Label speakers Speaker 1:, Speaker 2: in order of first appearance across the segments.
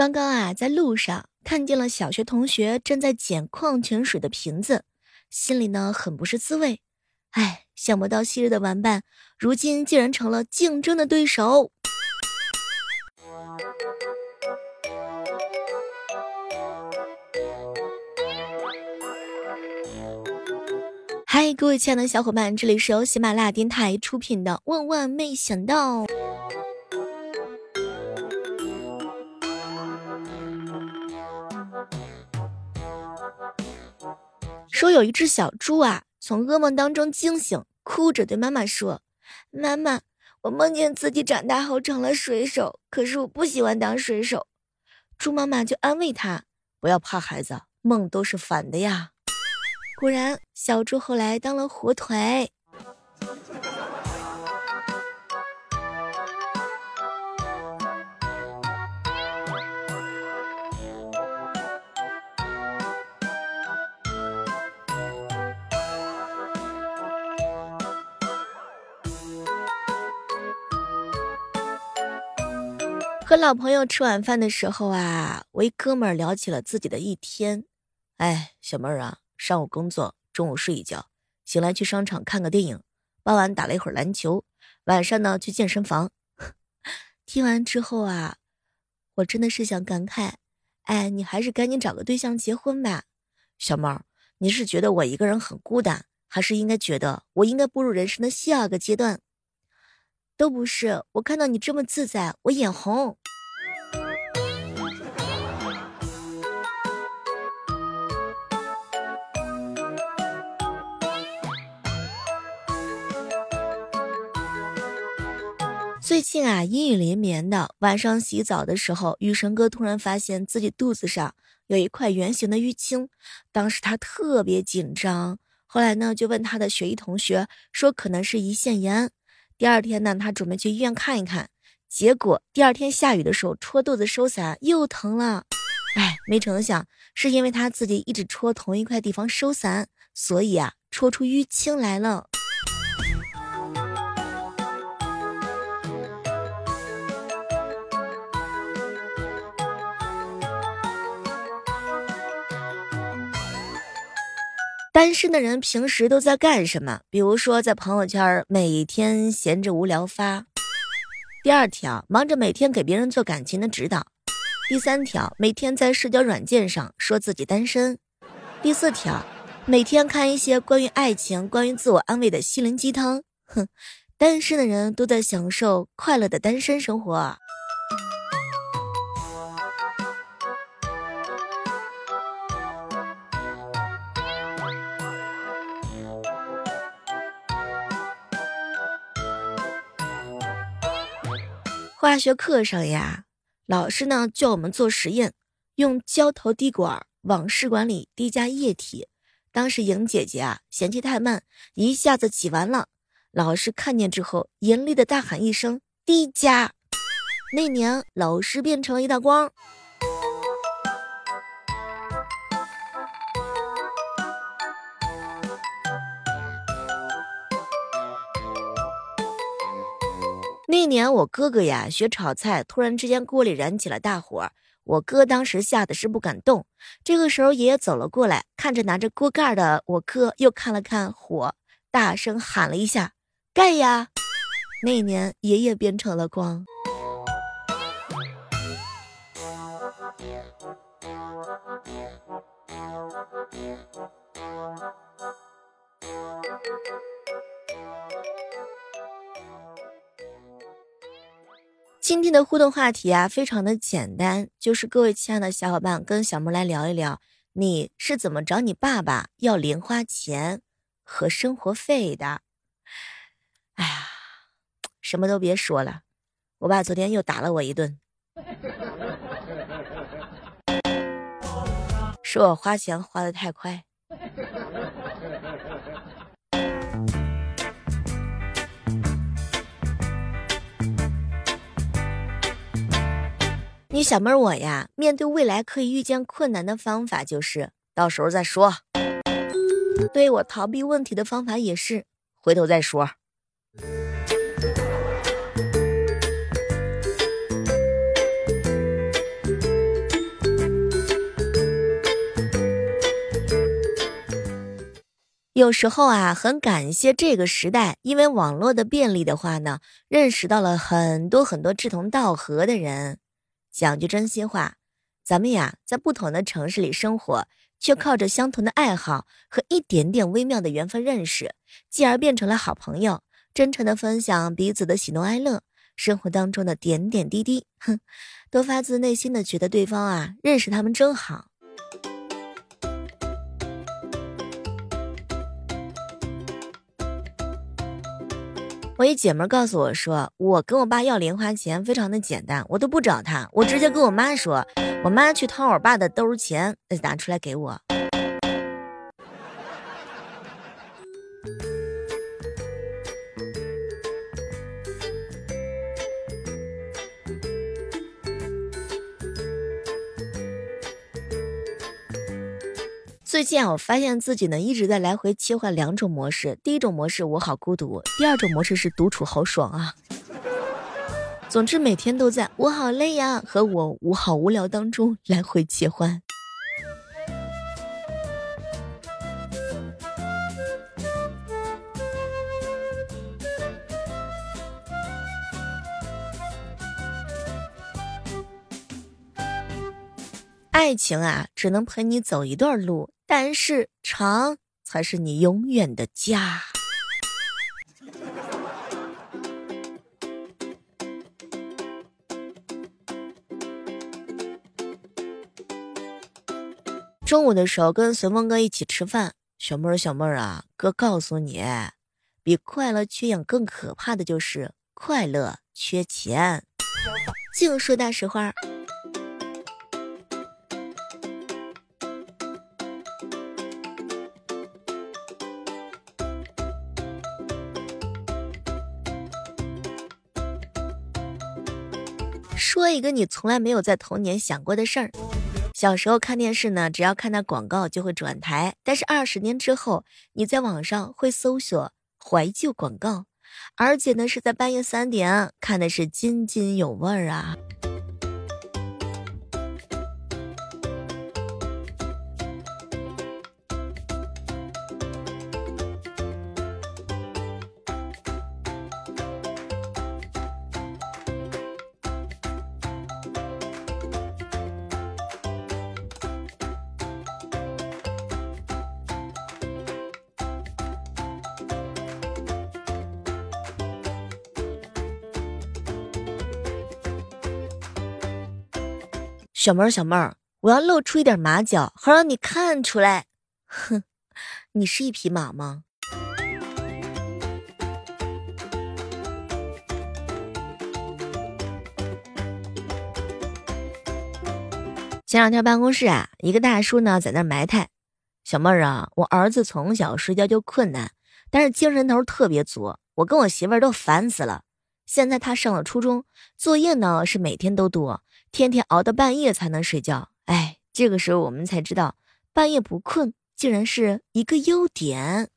Speaker 1: 刚刚啊，在路上看见了小学同学正在捡矿泉水的瓶子，心里呢很不是滋味。哎，想不到昔日的玩伴，如今竟然成了竞争的对手。嗨，各位亲爱的小伙伴，这里是由喜马拉雅电台出品的《万万没想到》。说有一只小猪啊，从噩梦当中惊醒，哭着对妈妈说：“妈妈，我梦见自己长大后成了水手，可是我不喜欢当水手。”猪妈妈就安慰他：“不要怕，孩子，梦都是反的呀。”果然，小猪后来当了火腿。和老朋友吃晚饭的时候啊，我一哥们儿聊起了自己的一天。哎，小妹儿啊，上午工作，中午睡一觉，醒来去商场看个电影，傍晚打了一会儿篮球，晚上呢去健身房。听完之后啊，我真的是想感慨，哎，你还是赶紧找个对象结婚吧。小妹儿，你是觉得我一个人很孤单，还是应该觉得我应该步入人生的下个阶段？都不是，我看到你这么自在，我眼红。最近啊，阴雨连绵的，晚上洗澡的时候，雨神哥突然发现自己肚子上有一块圆形的淤青，当时他特别紧张，后来呢就问他的学医同学，说可能是胰腺炎。第二天呢，他准备去医院看一看，结果第二天下雨的时候戳肚子收伞又疼了，哎，没成想是因为他自己一直戳同一块地方收伞，所以啊，戳出淤青来了。单身的人平时都在干什么？比如说，在朋友圈每天闲着无聊发。第二条，忙着每天给别人做感情的指导。第三条，每天在社交软件上说自己单身。第四条，每天看一些关于爱情、关于自我安慰的心灵鸡汤。哼，单身的人都在享受快乐的单身生活。化学课上呀，老师呢叫我们做实验，用胶头滴管往试管里滴加液体。当时莹姐姐啊嫌弃太慢，一下子挤完了。老师看见之后，严厉的大喊一声：“滴加！”那年，老师变成了一道光。那年我哥哥呀学炒菜，突然之间锅里燃起了大火，我哥当时吓得是不敢动。这个时候爷爷走了过来，看着拿着锅盖的我哥，又看了看火，大声喊了一下：“盖呀！”那年爷爷变成了光。今天的互动话题啊，非常的简单，就是各位亲爱的小伙伴跟小妹来聊一聊，你是怎么找你爸爸要零花钱和生活费的？哎呀，什么都别说了，我爸昨天又打了我一顿，说我花钱花的太快。小妹儿我呀面对未来可以遇见困难的方法就是到时候再说。对我逃避问题的方法也是回头再说。有时候啊很感谢这个时代因为网络的便利的话呢认识到了很多很多志同道合的人。讲句真心话，咱们呀，在不同的城市里生活，却靠着相同的爱好和一点点微妙的缘分认识，继而变成了好朋友，真诚的分享彼此的喜怒哀乐，生活当中的点点滴滴，哼，都发自内心的觉得对方啊，认识他们真好。我一姐们告诉我说，我跟我爸要零花钱非常的简单，我都不找他，我直接跟我妈说，我妈去掏我爸的兜钱，拿出来给我。最近啊，我发现自己呢一直在来回切换两种模式。第一种模式我好孤独，第二种模式是独处好爽啊。总之每天都在我好累呀和我我好无聊当中来回切换。爱情啊，只能陪你走一段路。但是长才是你永远的家。中午的时候跟随风哥一起吃饭，小妹儿小妹儿啊，哥告诉你，比快乐缺氧更可怕的就是快乐缺钱。净说大实话。一个你从来没有在童年想过的事儿。小时候看电视呢，只要看到广告就会转台，但是二十年之后，你在网上会搜索怀旧广告，而且呢是在半夜三点看的是津津有味儿啊。小妹儿，小妹儿，我要露出一点马脚，好让你看出来。哼，你是一匹马吗？前两天办公室啊，一个大叔呢在那埋汰小妹儿啊，我儿子从小睡觉就困难，但是精神头特别足，我跟我媳妇儿都烦死了。现在他上了初中，作业呢是每天都多。天天熬到半夜才能睡觉，哎，这个时候我们才知道，半夜不困竟然是一个优点。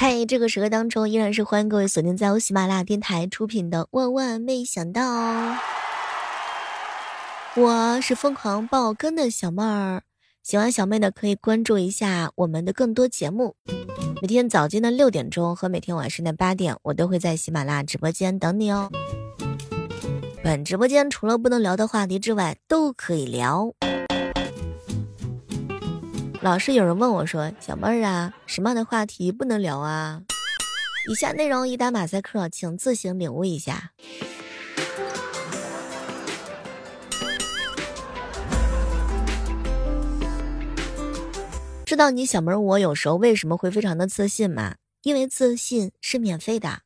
Speaker 1: 嗨，这个时刻当中依然是欢迎各位锁定在由喜马拉雅电台出品的《万万没想到》，我是疯狂爆更的小妹儿，喜欢小妹的可以关注一下我们的更多节目，每天早间的六点钟和每天晚上的八点，我都会在喜马拉雅直播间等你哦。本直播间除了不能聊的话题之外，都可以聊。老是有人问我说：“小妹儿啊，什么样的话题不能聊啊？”以下内容已打马赛克，请自行领悟一下。知道你小妹儿我有时候为什么会非常的自信吗？因为自信是免费的。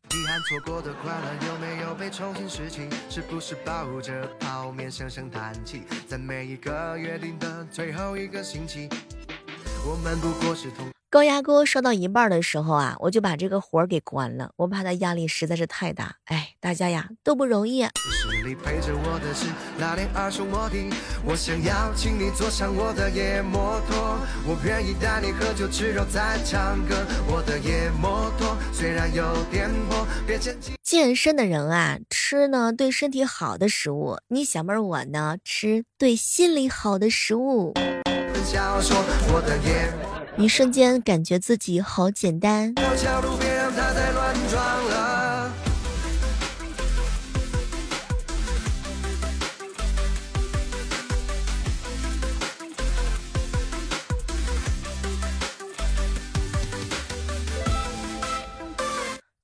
Speaker 1: 高压锅烧到一半的时候啊，我就把这个火给关了，我怕它压力实在是太大。哎，大家呀都不容易。健身的人啊，吃呢对身体好的食物；你小妹儿我呢，吃对心理好的食物。一瞬间感觉自己好简单。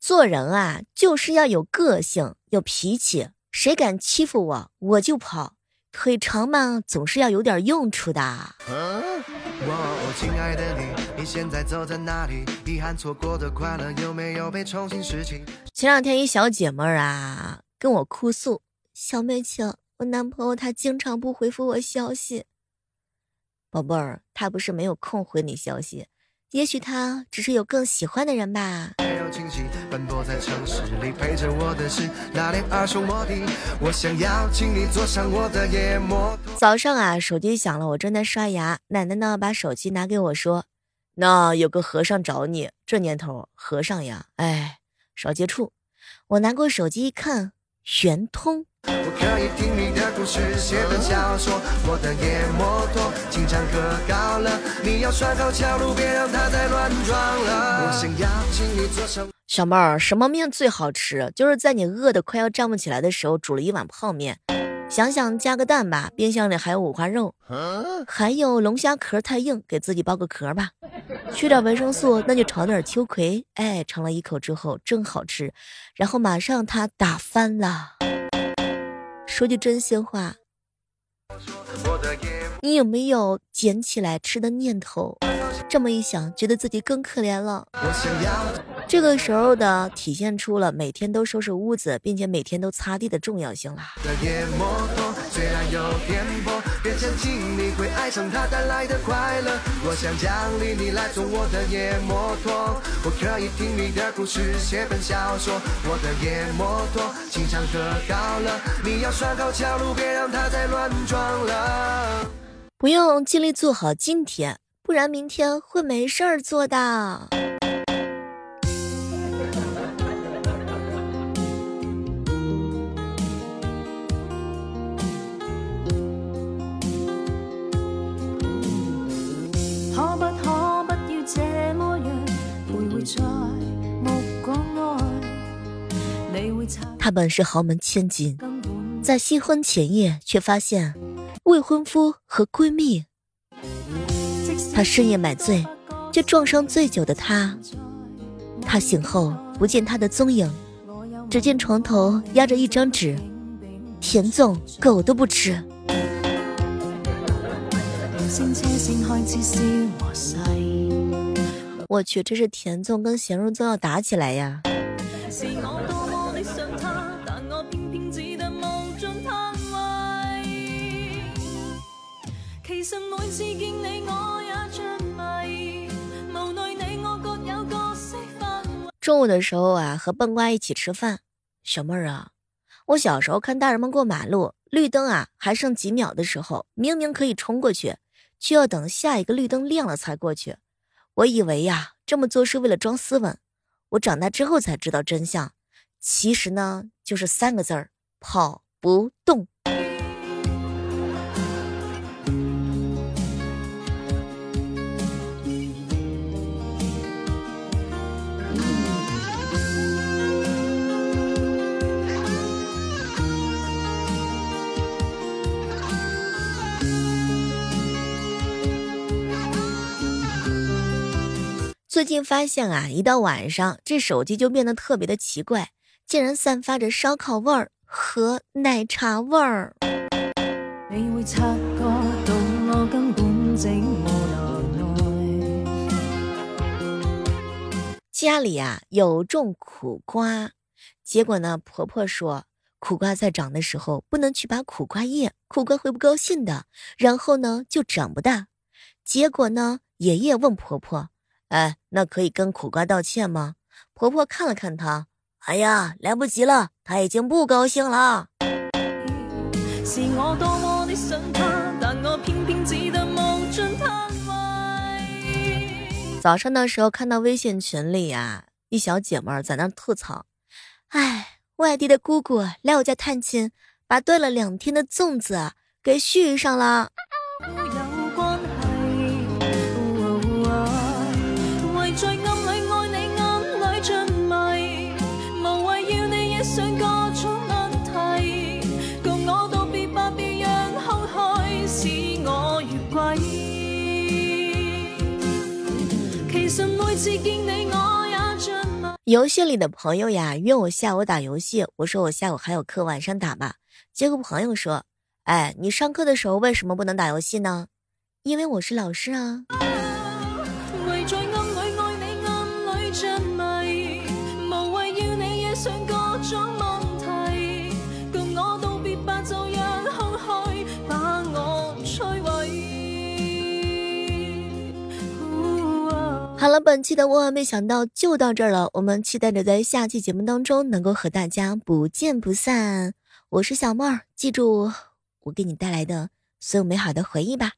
Speaker 1: 做人啊，就是要有个性，有脾气。谁敢欺负我，我就跑。腿长嘛，总是要有点用处的。前两天一小姐妹儿啊，跟我哭诉：“小妹情，我男朋友他经常不回复我消息。”宝贝儿，他不是没有空回你消息，也许他只是有更喜欢的人吧。
Speaker 2: 奔波在城市里，陪着我的是那辆二手摩的。我想要请你坐上我的夜摩
Speaker 1: 早上啊，手机响了，我正在刷牙，奶奶呢把手机拿给我说：“那有个和尚找你。”这年头，和尚呀，哎，少接触。我拿过手机一看，圆通。可以听你的故事，写本小说。我的野摩托经常可高了，你要拴好桥路，别让它再乱撞了。我想要请你坐上。小妹儿，什么面最好吃？就是在你饿得快要站不起来的时候，煮了一碗泡面。想想加个蛋吧，冰箱里还有五花肉，还有龙虾壳太硬，给自己包个壳吧。缺点维生素，那就炒点秋葵。哎，尝了一口之后真好吃，然后马上它打翻了。说句真心话，你有没有捡起来吃的念头？这么一想，觉得自己更可怜了。我想要这个时候的体现出了每天都收拾屋子，并且每天都擦地的重要性了。不用尽力做好今天，不然明天会没事儿做的。本是豪门千金，在新婚前夜却发现未婚夫和闺蜜。她深夜买醉，却撞上醉酒的他。她醒后不见他的踪影，只见床头压着一张纸：田总狗都不吃。我去，这是田总跟咸肉粽要打起来呀！中午的时候啊，和笨瓜一起吃饭。小妹儿啊，我小时候看大人们过马路，绿灯啊还剩几秒的时候，明明可以冲过去，却要等下一个绿灯亮了才过去。我以为呀，这么做是为了装斯文。我长大之后才知道真相，其实呢，就是三个字儿：跑不动。最近发现啊，一到晚上，这手机就变得特别的奇怪，竟然散发着烧烤味儿和奶茶味儿。家里啊有种苦瓜，结果呢，婆婆说苦瓜在长的时候不能去拔苦瓜叶，苦瓜会不高兴的，然后呢就长不大。结果呢，爷爷问婆婆。
Speaker 3: 哎，那可以跟苦瓜道歉吗？婆婆看了看她，哎呀，来不及了，她已经不高兴了。早上的时候看到微信群里啊，一小姐妹在那吐槽，哎，外地的姑姑来我家探亲，把炖了两天的粽子给续上了。游戏里的朋友呀，约我下午打游戏。我说我下午还有课，晚上打吧。结果朋友说：“哎，你上课的时候为什么不能打游戏呢？”因为我是老师啊。好了，本期的万万没想到就到这儿了。我们期待着在下期节目当中能够和大家不见不散。我是小妹儿，记住我给你带来的所有美好的回忆吧。